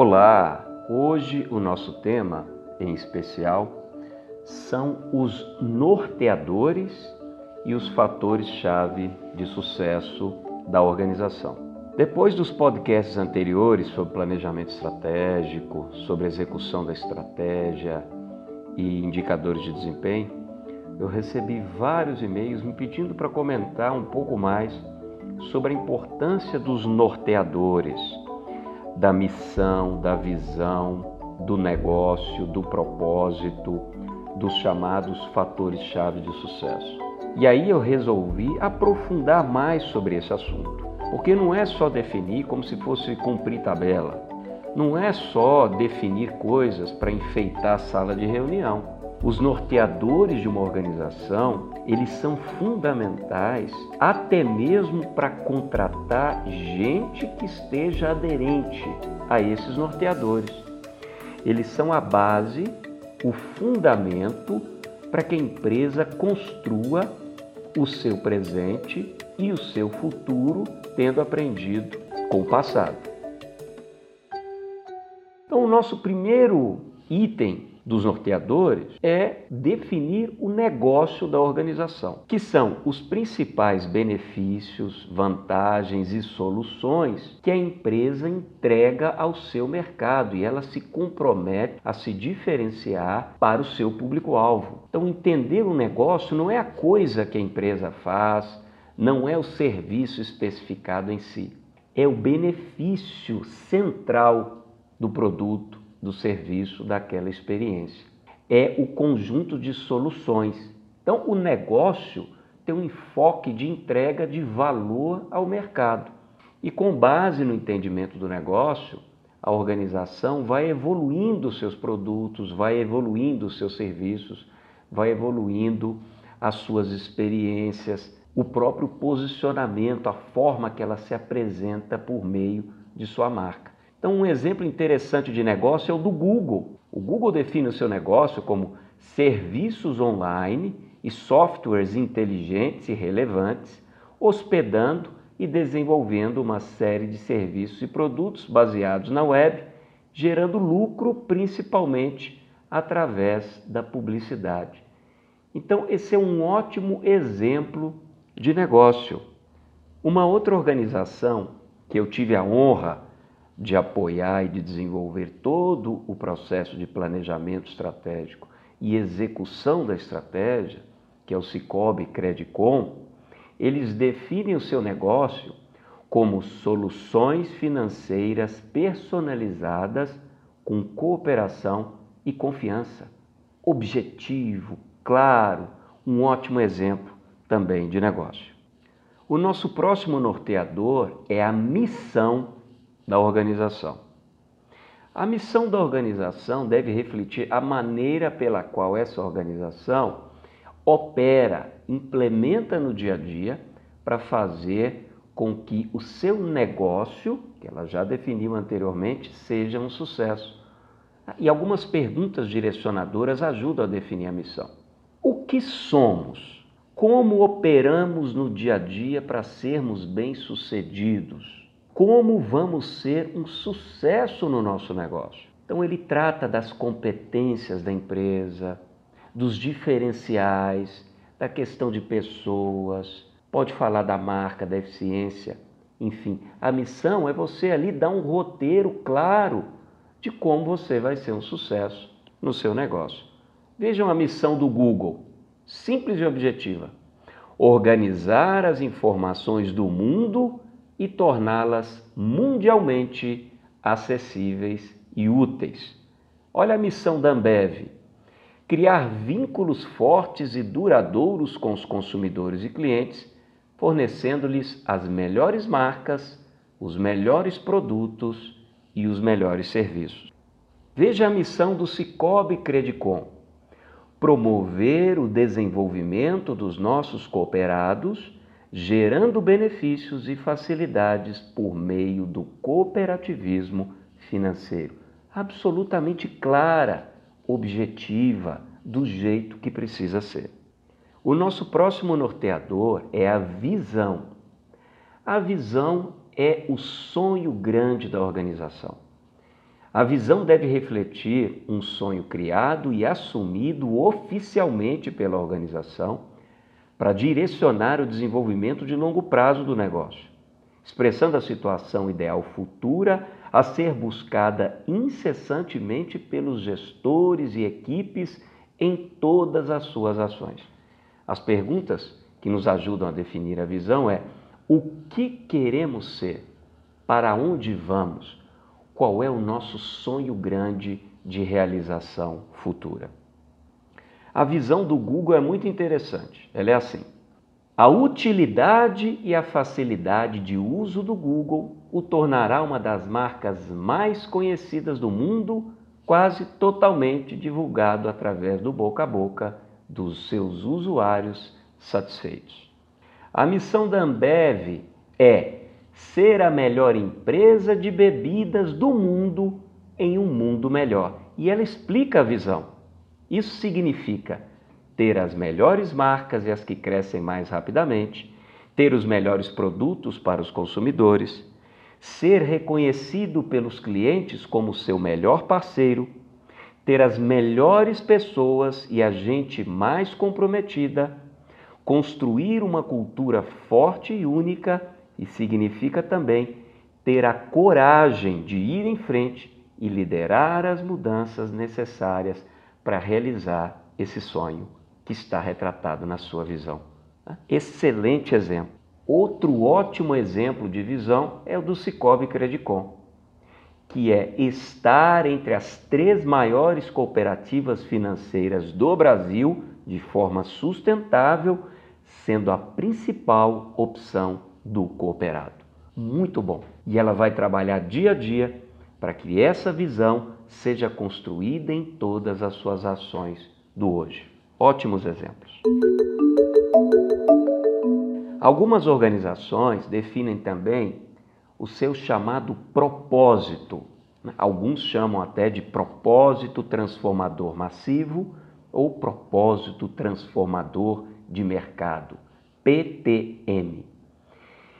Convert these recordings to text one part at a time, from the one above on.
Olá! Hoje o nosso tema, em especial, são os norteadores e os fatores-chave de sucesso da organização. Depois dos podcasts anteriores sobre planejamento estratégico, sobre execução da estratégia e indicadores de desempenho, eu recebi vários e-mails me pedindo para comentar um pouco mais sobre a importância dos norteadores, da missão, da visão, do negócio, do propósito, dos chamados fatores-chave de sucesso. E aí eu resolvi aprofundar mais sobre esse assunto, porque não é só definir como se fosse cumprir tabela, não é só definir coisas para enfeitar a sala de reunião. Os norteadores de uma organização, eles são fundamentais até mesmo para contratar gente que esteja aderente a esses norteadores. Eles são a base, o fundamento para que a empresa construa o seu presente e o seu futuro, tendo aprendido com o passado. Então, o nosso primeiro item dos norteadores é definir o negócio da organização, que são os principais benefícios, vantagens e soluções que a empresa entrega ao seu mercado e ela se compromete a se diferenciar para o seu público-alvo. Então, entender o negócio não é a coisa que a empresa faz, não é o serviço especificado em si, é o benefício central do produto do serviço, daquela experiência. É o conjunto de soluções. Então, o negócio tem um enfoque de entrega de valor ao mercado. E com base no entendimento do negócio, a organização vai evoluindo seus produtos, vai evoluindo seus serviços, vai evoluindo as suas experiências, o próprio posicionamento, a forma que ela se apresenta por meio de sua marca. Então, um exemplo interessante de negócio é o do Google. O Google define o seu negócio como serviços online e softwares inteligentes e relevantes, hospedando e desenvolvendo uma série de serviços e produtos baseados na web, gerando lucro principalmente através da publicidade. Então, esse é um ótimo exemplo de negócio. Uma outra organização que eu tive a honra de apoiar e de desenvolver todo o processo de planejamento estratégico e execução da estratégia, que é o Cicobi Credicom, eles definem o seu negócio como soluções financeiras personalizadas com cooperação e confiança. Objetivo, claro, um ótimo exemplo também de negócio. O nosso próximo norteador é a missão da organização. A missão da organização deve refletir a maneira pela qual essa organização opera, implementa no dia a dia para fazer com que o seu negócio, que ela já definiu anteriormente, seja um sucesso. E algumas perguntas direcionadoras ajudam a definir a missão. O que somos? Como operamos no dia a dia para sermos bem-sucedidos? Como vamos ser um sucesso no nosso negócio. Então, ele trata das competências da empresa, dos diferenciais, da questão de pessoas, pode falar da marca, da eficiência, enfim. A missão é você ali dar um roteiro claro de como você vai ser um sucesso no seu negócio. Vejam a missão do Google, simples e objetiva: organizar as informações do mundo e torná-las mundialmente acessíveis e úteis. Olha a missão da Ambev: criar vínculos fortes e duradouros com os consumidores e clientes, fornecendo-lhes as melhores marcas, os melhores produtos e os melhores serviços. Veja a missão do Cicobi Credicom: promover o desenvolvimento dos nossos cooperados gerando benefícios e facilidades por meio do cooperativismo financeiro. Absolutamente clara, objetiva, do jeito que precisa ser. O nosso próximo norteador é a visão. A visão é o sonho grande da organização. A visão deve refletir um sonho criado e assumido oficialmente pela organização para direcionar o desenvolvimento de longo prazo do negócio, expressando a situação ideal futura a ser buscada incessantemente pelos gestores e equipes em todas as suas ações. As perguntas que nos ajudam a definir a visão é: o que queremos ser? Para onde vamos? Qual é o nosso sonho grande de realização futura? A visão do Google é muito interessante. Ela é assim: a utilidade e a facilidade de uso do Google o tornará uma das marcas mais conhecidas do mundo, quase totalmente divulgado através do boca a boca dos seus usuários satisfeitos. A missão da Ambev é ser a melhor empresa de bebidas do mundo em um mundo melhor. E ela explica a visão. Isso significa ter as melhores marcas e as que crescem mais rapidamente, ter os melhores produtos para os consumidores, ser reconhecido pelos clientes como seu melhor parceiro, ter as melhores pessoas e a gente mais comprometida, construir uma cultura forte e única e significa também ter a coragem de ir em frente e liderar as mudanças necessárias para realizar esse sonho que está retratado na sua visão. Excelente exemplo. Outro ótimo exemplo de visão é o do Cicobi Credicom, que é estar entre as três maiores cooperativas financeiras do Brasil de forma sustentável, sendo a principal opção do cooperado. Muito bom. E ela vai trabalhar dia a dia para que essa visão seja construída em todas as suas ações do hoje. Ótimos exemplos. Algumas organizações definem também o seu chamado propósito. Alguns chamam até de propósito transformador massivo ou propósito transformador de mercado, PTM,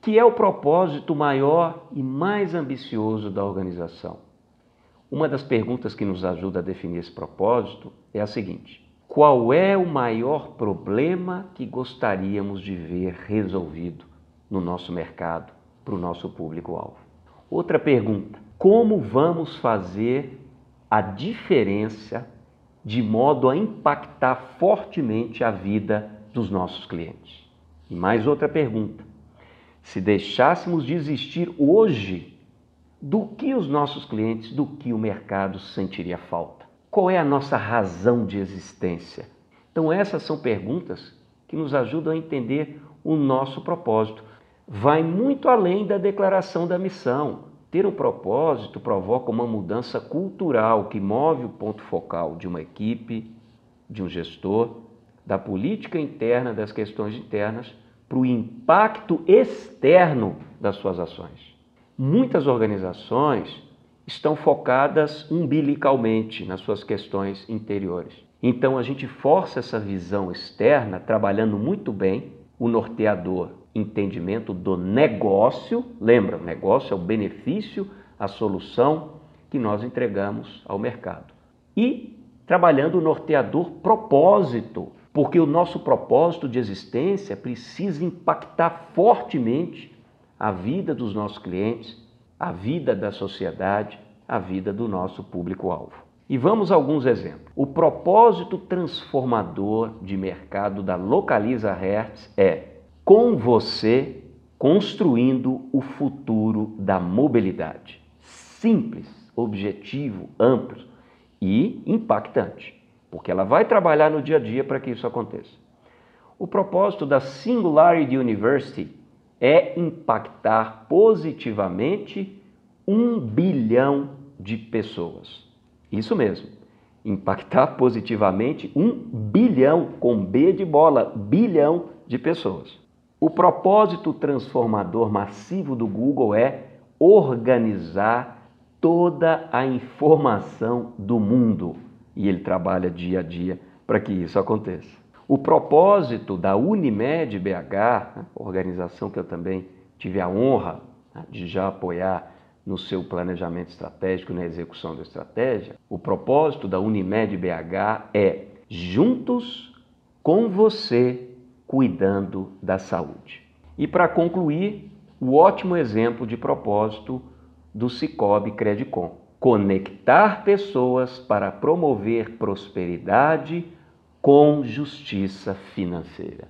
que é o propósito maior e mais ambicioso da organização. Uma das perguntas que nos ajuda a definir esse propósito é a seguinte: qual é o maior problema que gostaríamos de ver resolvido no nosso mercado, para o nosso público-alvo? Outra pergunta: como vamos fazer a diferença de modo a impactar fortemente a vida dos nossos clientes? E mais outra pergunta: se deixássemos de existir hoje, do que os nossos clientes, do que o mercado sentiria falta? Qual é a nossa razão de existência? Então, essas são perguntas que nos ajudam a entender o nosso propósito. Vai muito além da declaração da missão. Ter um propósito provoca uma mudança cultural que move o ponto focal de uma equipe, de um gestor, da política interna, das questões internas, para o impacto externo das suas ações. Muitas organizações estão focadas umbilicalmente nas suas questões interiores. Então a gente força essa visão externa, trabalhando muito bem o norteador, entendimento do negócio. Lembra, o negócio é o benefício, a solução que nós entregamos ao mercado. E trabalhando o norteador propósito, porque o nosso propósito de existência precisa impactar fortemente a vida dos nossos clientes, a vida da sociedade, a vida do nosso público-alvo. E vamos a alguns exemplos. O propósito transformador de mercado da Localiza Hertz é com você construindo o futuro da mobilidade. Simples, objetivo, amplo e impactante, porque ela vai trabalhar no dia a dia para que isso aconteça. O propósito da Singularity University é impactar positivamente um bilhão de pessoas. Isso mesmo, impactar positivamente um bilhão, com B de bola, bilhão de pessoas. O propósito transformador massivo do Google é organizar toda a informação do mundo e ele trabalha dia a dia para que isso aconteça. O propósito da Unimed BH, organização que eu também tive a honra né, de já apoiar no seu planejamento estratégico, na execução da estratégia, o propósito da Unimed BH é juntos com você cuidando da saúde. E para concluir, o ótimo exemplo de propósito do Cicobi Credicom: conectar pessoas para promover prosperidade com justiça financeira.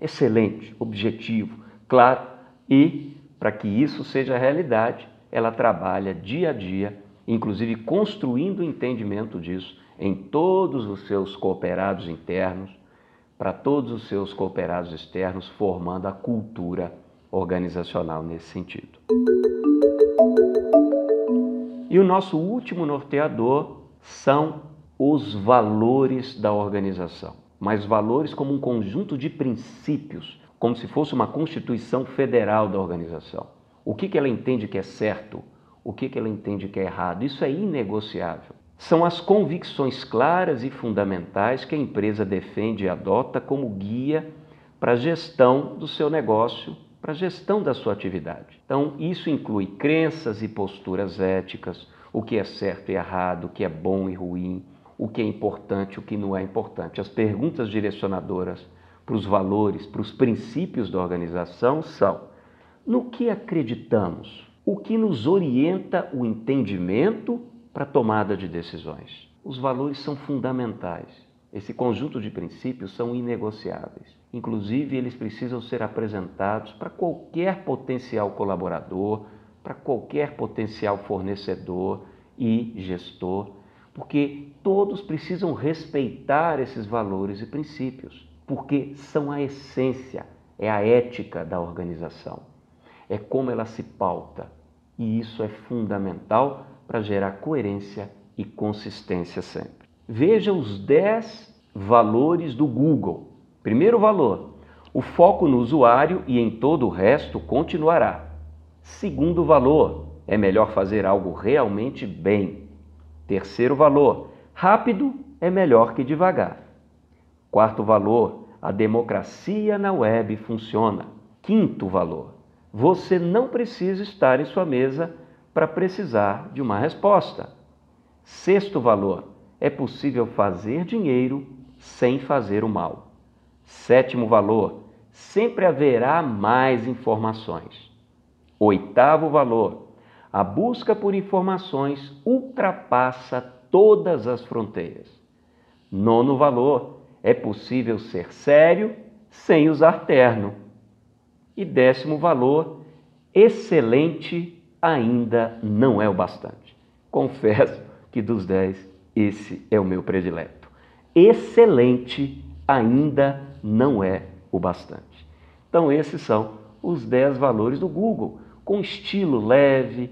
Excelente, objetivo, claro, e para que isso seja realidade, ela trabalha dia a dia, inclusive construindo o entendimento disso em todos os seus cooperados internos, para todos os seus cooperados externos, formando a cultura organizacional nesse sentido. E o nosso último norteador são os valores da organização, mas valores como um conjunto de princípios, como se fosse uma constituição federal da organização. O que, que ela entende que é certo? O que, que ela entende que é errado? Isso é inegociável. São as convicções claras e fundamentais que a empresa defende e adota como guia para a gestão do seu negócio, para a gestão da sua atividade. Então, isso inclui crenças e posturas éticas, o que é certo e errado, o que é bom e ruim, o que é importante, o que não é importante. As perguntas direcionadoras para os valores, para os princípios da organização são: no que acreditamos? O que nos orienta o entendimento para a tomada de decisões? Os valores são fundamentais. Esse conjunto de princípios são inegociáveis. Inclusive, eles precisam ser apresentados para qualquer potencial colaborador, para qualquer potencial fornecedor e gestor, porque todos precisam respeitar esses valores e princípios, porque são a essência, é a ética da organização é como ela se pauta. E isso é fundamental para gerar coerência e consistência sempre. Veja os 10 valores do Google. Primeiro valor: o foco no usuário e em todo o resto continuará. Segundo valor: é melhor fazer algo realmente bem. Terceiro valor: rápido é melhor que devagar. Quarto valor: a democracia na web funciona. Quinto valor: você não precisa estar em sua mesa para precisar de uma resposta. Sexto valor: é possível fazer dinheiro sem fazer o mal. Sétimo valor: sempre haverá mais informações. Oitavo valor: a busca por informações ultrapassa todas as fronteiras. Nono valor: é possível ser sério sem usar terno. E décimo valor, excelente ainda não é o bastante. Confesso que dos dez, esse é o meu predileto. Excelente ainda não é o bastante. Então, esses são os dez valores do Google, com estilo leve,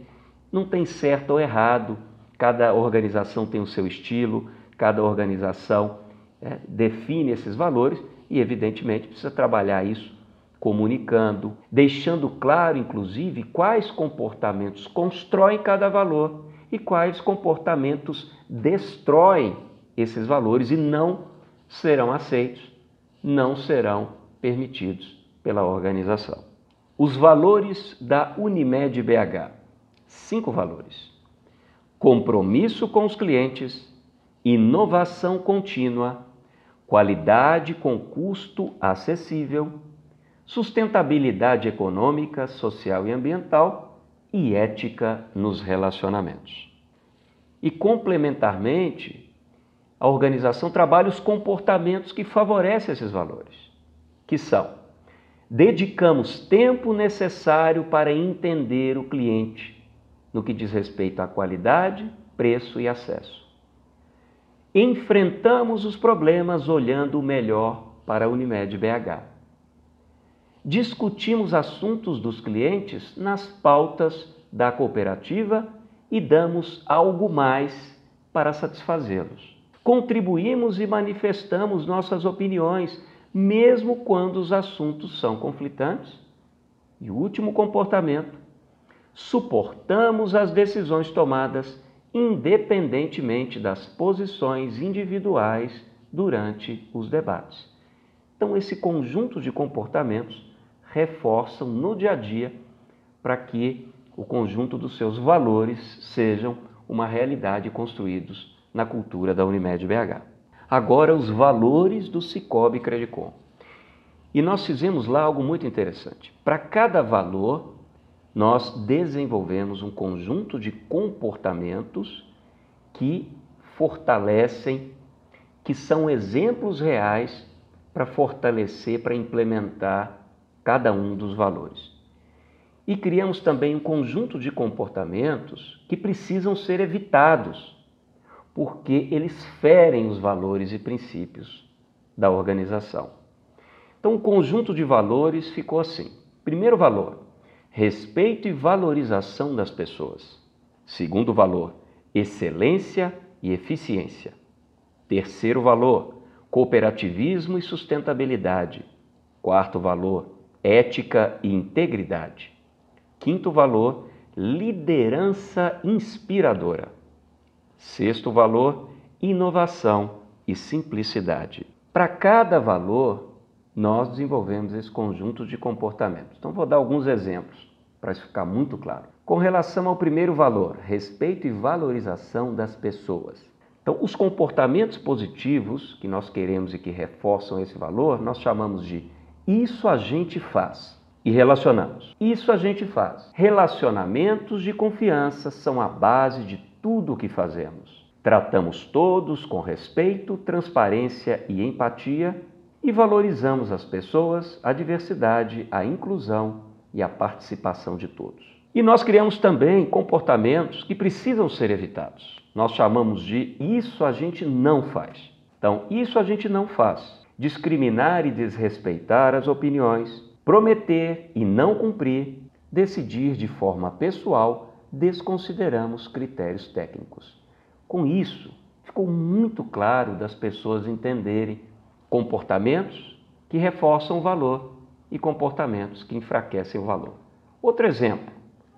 não tem certo ou errado, cada organização tem o seu estilo, cada organização é, define esses valores e, evidentemente, precisa trabalhar isso comunicando, deixando claro, inclusive, quais comportamentos constroem cada valor e quais comportamentos destroem esses valores e não serão aceitos, não serão permitidos pela organização. Os valores da Unimed BH. Cinco valores: compromisso com os clientes, inovação contínua, qualidade com custo acessível sustentabilidade econômica, social e ambiental e ética nos relacionamentos. E complementarmente, a organização trabalha os comportamentos que favorecem esses valores, que são: dedicamos tempo necessário para entender o cliente no que diz respeito à qualidade, preço e acesso. Enfrentamos os problemas olhando o melhor para a Unimed BH discutimos assuntos dos clientes nas pautas da cooperativa e damos algo mais para satisfazê-los. Contribuímos e manifestamos nossas opiniões, mesmo quando os assuntos são conflitantes. E o último comportamento: suportamos as decisões tomadas independentemente das posições individuais durante os debates. Então, esse conjunto de comportamentos reforçam no dia a dia para que o conjunto dos seus valores sejam uma realidade construídos na cultura da Unimed BH. Agora, os valores do Cicobi Credicom. E nós fizemos lá algo muito interessante. Para cada valor, nós desenvolvemos um conjunto de comportamentos que fortalecem, que são exemplos reais para fortalecer, para implementar cada um dos valores. E criamos também um conjunto de comportamentos que precisam ser evitados, porque eles ferem os valores e princípios da organização. Então, o conjunto de valores ficou assim: primeiro valor, respeito e valorização das pessoas. Segundo valor, excelência e eficiência. Terceiro valor, cooperativismo e sustentabilidade. Quarto valor, ética e integridade. Quinto valor, liderança inspiradora. Sexto valor, inovação e simplicidade. Para cada valor, nós desenvolvemos esse conjunto de comportamentos. Então, vou dar alguns exemplos para isso ficar muito claro. Com relação ao primeiro valor, respeito e valorização das pessoas. Então, os comportamentos positivos que nós queremos e que reforçam esse valor, nós chamamos de isso a gente faz e relacionamos. Isso a gente faz. Relacionamentos de confiança são a base de tudo o que fazemos. Tratamos todos com respeito, transparência e empatia e valorizamos as pessoas, a diversidade, a inclusão e a participação de todos. E nós criamos também comportamentos que precisam ser evitados. Nós chamamos de isso a gente não faz. Então, isso a gente não faz discriminar e desrespeitar as opiniões, prometer e não cumprir, decidir de forma pessoal, desconsideramos critérios técnicos. Com isso, ficou muito claro das pessoas entenderem comportamentos que reforçam o valor e comportamentos que enfraquecem o valor. Outro exemplo,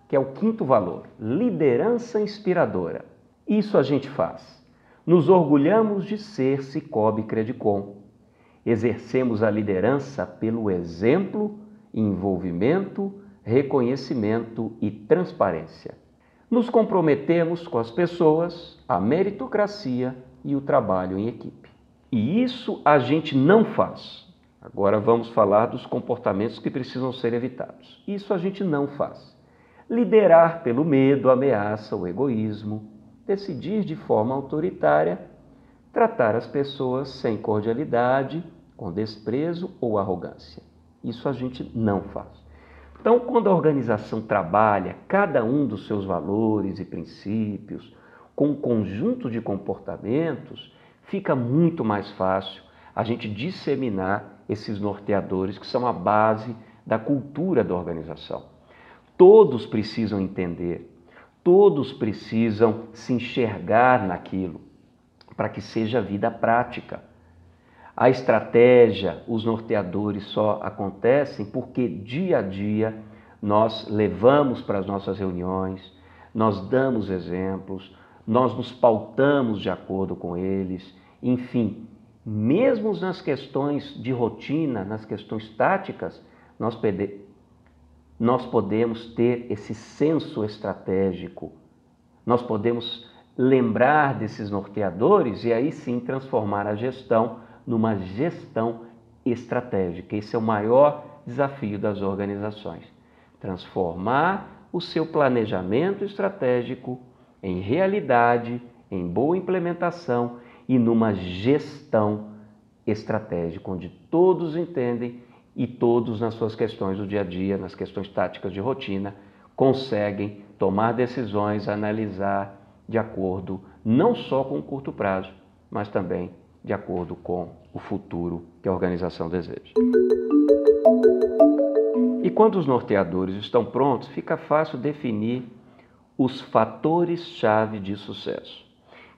que é o quinto valor, liderança inspiradora. Isso a gente faz. Nos orgulhamos de ser Cicobi Credicom Exercemos a liderança pelo exemplo, envolvimento, reconhecimento e transparência. Nos comprometemos com as pessoas, a meritocracia e o trabalho em equipe. E isso a gente não faz. Agora vamos falar dos comportamentos que precisam ser evitados. Isso a gente não faz. Liderar pelo medo, ameaça, o egoísmo, decidir de forma autoritária, tratar as pessoas sem cordialidade, com desprezo ou arrogância. Isso a gente não faz. Então, quando a organização trabalha cada um dos seus valores e princípios com um conjunto de comportamentos, fica muito mais fácil a gente disseminar esses norteadores que são a base da cultura da organização. Todos precisam entender, todos precisam se enxergar naquilo para que seja vida prática. A estratégia, os norteadores só acontecem porque dia a dia nós levamos para as nossas reuniões, nós damos exemplos, nós nos pautamos de acordo com eles, enfim, mesmo nas questões de rotina, nas questões táticas, nós, nós podemos ter esse senso estratégico, nós podemos lembrar desses norteadores e aí sim transformar a gestão numa gestão estratégica. Esse é o maior desafio das organizações. Transformar o seu planejamento estratégico em realidade, em boa implementação e numa gestão estratégica, onde todos entendem e todos, nas suas questões do dia a dia, nas questões táticas de rotina, conseguem tomar decisões, analisar de acordo não só com o curto prazo, mas também de acordo com o futuro que a organização deseja. E quando os norteadores estão prontos, fica fácil definir os fatores-chave de sucesso,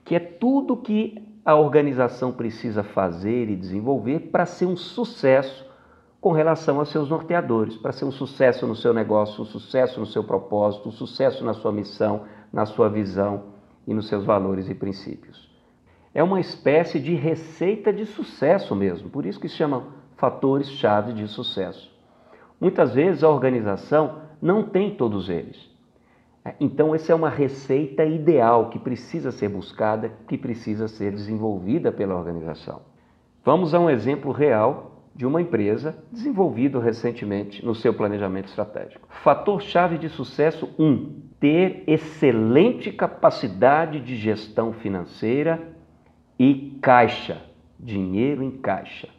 que é tudo que a organização precisa fazer e desenvolver para ser um sucesso com relação aos seus norteadores, para ser um sucesso no seu negócio, um sucesso no seu propósito, um sucesso na sua missão, na sua visão e nos seus valores e princípios é uma espécie de receita de sucesso mesmo, por isso que se chama fatores-chave de sucesso. Muitas vezes a organização não tem todos eles, Então, essa é uma receita ideal que precisa ser buscada, que precisa ser desenvolvida pela organização. Vamos a um exemplo real de uma empresa desenvolvido recentemente no seu planejamento estratégico. Fator-chave de sucesso 1: um, ter excelente capacidade de gestão financeira e caixa, dinheiro em caixa.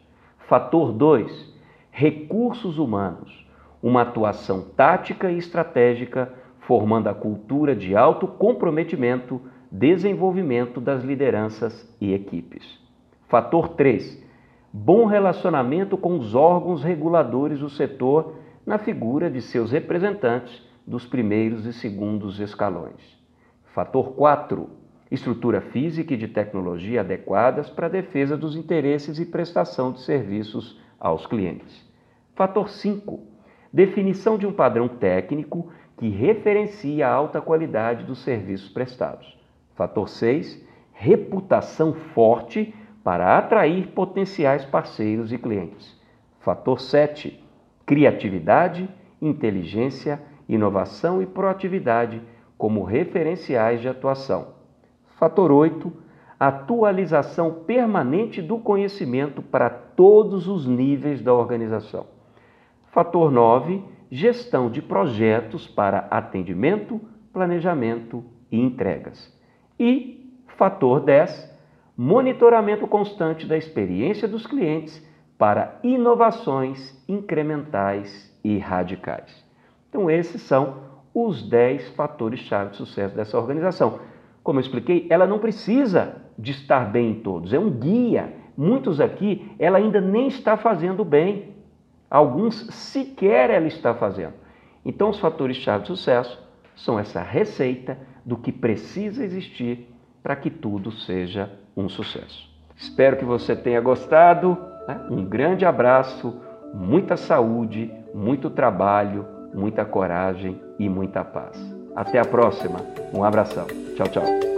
Fator 2: recursos humanos, uma atuação tática e estratégica formando a cultura de alto comprometimento, desenvolvimento das lideranças e equipes. Fator 3: bom relacionamento com os órgãos reguladores do setor na figura de seus representantes dos primeiros e segundos escalões. Fator 4: estrutura física e de tecnologia adequadas para a defesa dos interesses e prestação de serviços aos clientes. Fator 5: definição de um padrão técnico que referencia a alta qualidade dos serviços prestados. Fator 6: reputação forte para atrair potenciais parceiros e clientes. Fator 7: criatividade, inteligência, inovação e proatividade como referenciais de atuação. Fator 8: atualização permanente do conhecimento para todos os níveis da organização. Fator 9: gestão de projetos para atendimento, planejamento e entregas. E fator 10, monitoramento constante da experiência dos clientes para inovações incrementais e radicais. Então, esses são os 10 fatores-chave de sucesso dessa organização. Como eu expliquei, ela não precisa de estar bem em todos, é um guia. Muitos aqui ela ainda nem está fazendo bem. Alguns sequer ela está fazendo. Então, os fatores-chave de sucesso são essa receita do que precisa existir para que tudo seja um sucesso. Espero que você tenha gostado. Né? Um grande abraço, muita saúde, muito trabalho, muita coragem e muita paz. Até a próxima. Um abração. Tchau, tchau.